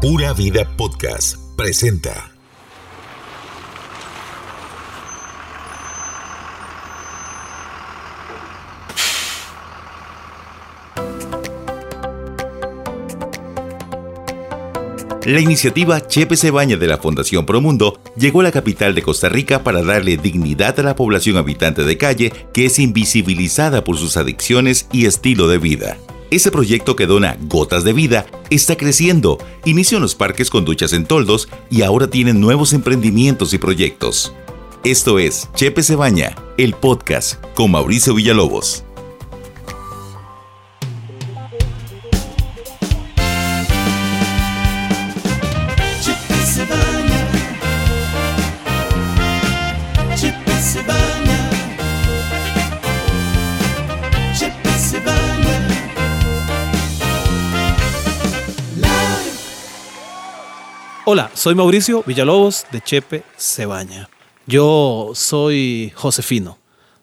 Pura Vida Podcast presenta. La iniciativa Chepe se baña de la Fundación Promundo llegó a la capital de Costa Rica para darle dignidad a la población habitante de calle que es invisibilizada por sus adicciones y estilo de vida. Ese proyecto que dona gotas de vida está creciendo. Inició en los parques con duchas en toldos y ahora tiene nuevos emprendimientos y proyectos. Esto es Chepe se baña, el podcast con Mauricio Villalobos. Hola, soy Mauricio Villalobos de Chepe Cebaña. Yo soy Josefino.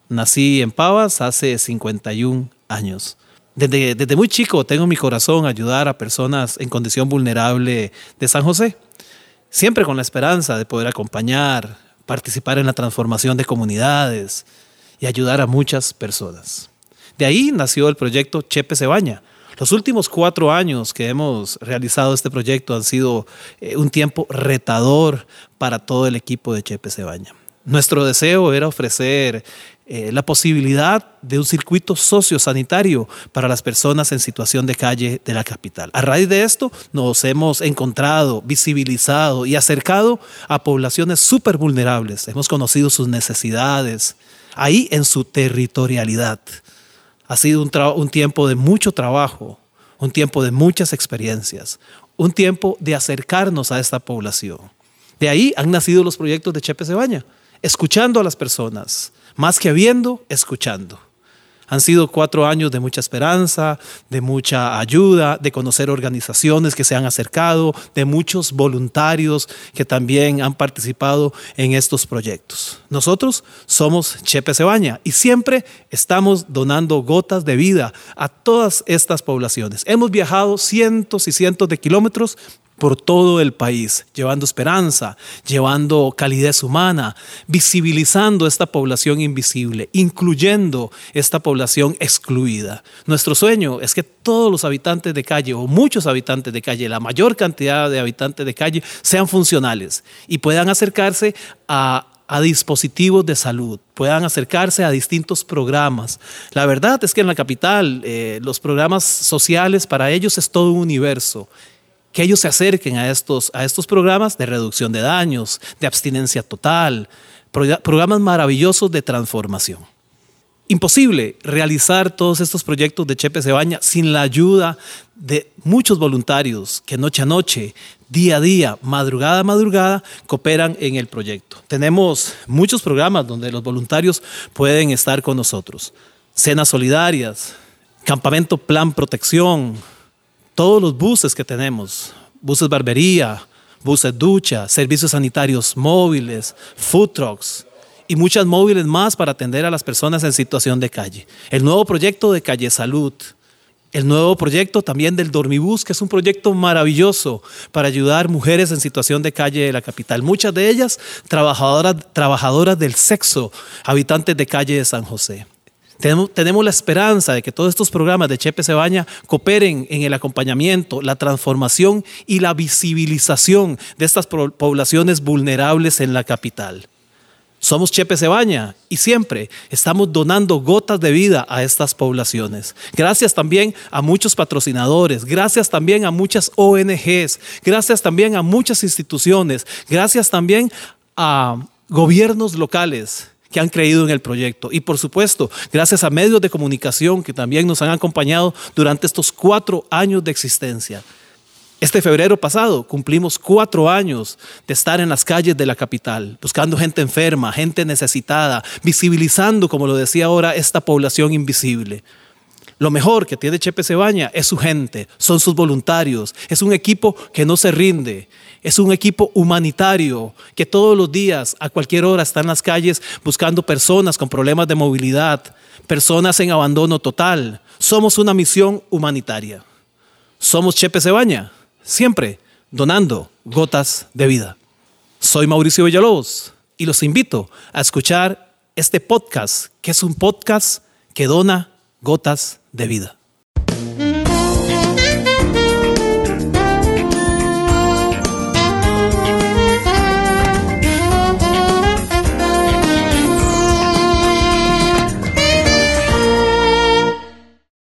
Nací en Pavas hace 51 años. Desde, desde muy chico tengo en mi corazón ayudar a personas en condición vulnerable de San José, siempre con la esperanza de poder acompañar, participar en la transformación de comunidades y ayudar a muchas personas. De ahí nació el proyecto Chepe Cebaña, los últimos cuatro años que hemos realizado este proyecto han sido eh, un tiempo retador para todo el equipo de Chepe Cebaña. Nuestro deseo era ofrecer eh, la posibilidad de un circuito sociosanitario para las personas en situación de calle de la capital. A raíz de esto nos hemos encontrado, visibilizado y acercado a poblaciones súper vulnerables. Hemos conocido sus necesidades ahí en su territorialidad. Ha sido un, tiempo de mucho trabajo, un tiempo de muchas experiencias, un tiempo de acercarnos a esta población. De ahí han nacido los proyectos de Chepe Cebaña, escuchando a las personas, más que viendo, escuchando. Han sido cuatro años de mucha esperanza, de mucha ayuda, de conocer organizaciones que se han acercado, de muchos voluntarios que también han participado en estos proyectos. Nosotros somos Chepe Cebaña y siempre estamos donando gotas de vida a todas estas poblaciones. Hemos viajado cientos y cientos de kilómetros por todo el país, llevando esperanza, llevando calidez humana, visibilizando esta población invisible, incluyendo esta población excluida. Nuestro sueño es que todos los habitantes de calle o muchos habitantes de calle, la mayor cantidad de habitantes de calle, sean funcionales y puedan acercarse a dispositivos de salud, puedan acercarse a distintos programas. La verdad es que en la capital eh, los programas sociales para ellos es todo un universo que ellos se acerquen a estos, a estos programas de reducción de daños, de abstinencia total, programas maravillosos de transformación. Imposible realizar todos estos proyectos de Chepe Cebaña sin la ayuda de muchos voluntarios que noche a noche, día a día, madrugada a madrugada, cooperan en el proyecto. Tenemos muchos programas donde los voluntarios pueden estar con nosotros. Cenas solidarias, campamento plan protección, todos los buses que tenemos, buses barbería, buses ducha, servicios sanitarios móviles, food trucks y muchas móviles más para atender a las personas en situación de calle. El nuevo proyecto de Calle Salud, el nuevo proyecto también del Dormibus, que es un proyecto maravilloso para ayudar mujeres en situación de calle de la capital. Muchas de ellas trabajadoras, trabajadoras del sexo, habitantes de calle de San José. Tenemos, la esperanza de que todos estos programas de Chepe Cebaña cooperen en el acompañamiento, la transformación y la visibilización de estas poblaciones vulnerables en la capital. Somos Chepe Cebaña y siempre estamos donando gotas de vida a estas poblaciones. Gracias también a muchos patrocinadores, gracias también a muchas ONGs, gracias también a muchas instituciones, gracias también a gobiernos locales que han creído en el proyecto. Y por supuesto, gracias a medios de comunicación que también nos han acompañado durante estos cuatro años de existencia. Este febrero pasado cumplimos cuatro años de estar en las calles de la capital, buscando gente enferma, gente necesitada, visibilizando, como lo decía ahora, esta población invisible. Lo mejor que tiene Chepe Cebaña es su gente, son sus voluntarios, es un equipo que no se rinde, es un equipo humanitario que todos los días, a cualquier hora, está en las calles buscando personas con problemas de movilidad, personas en abandono total. Somos una misión humanitaria. Somos Chepe Cebaña, siempre donando gotas de vida. Soy Mauricio Villalobos y los invito a escuchar este podcast, que es un podcast que dona gotas de vida.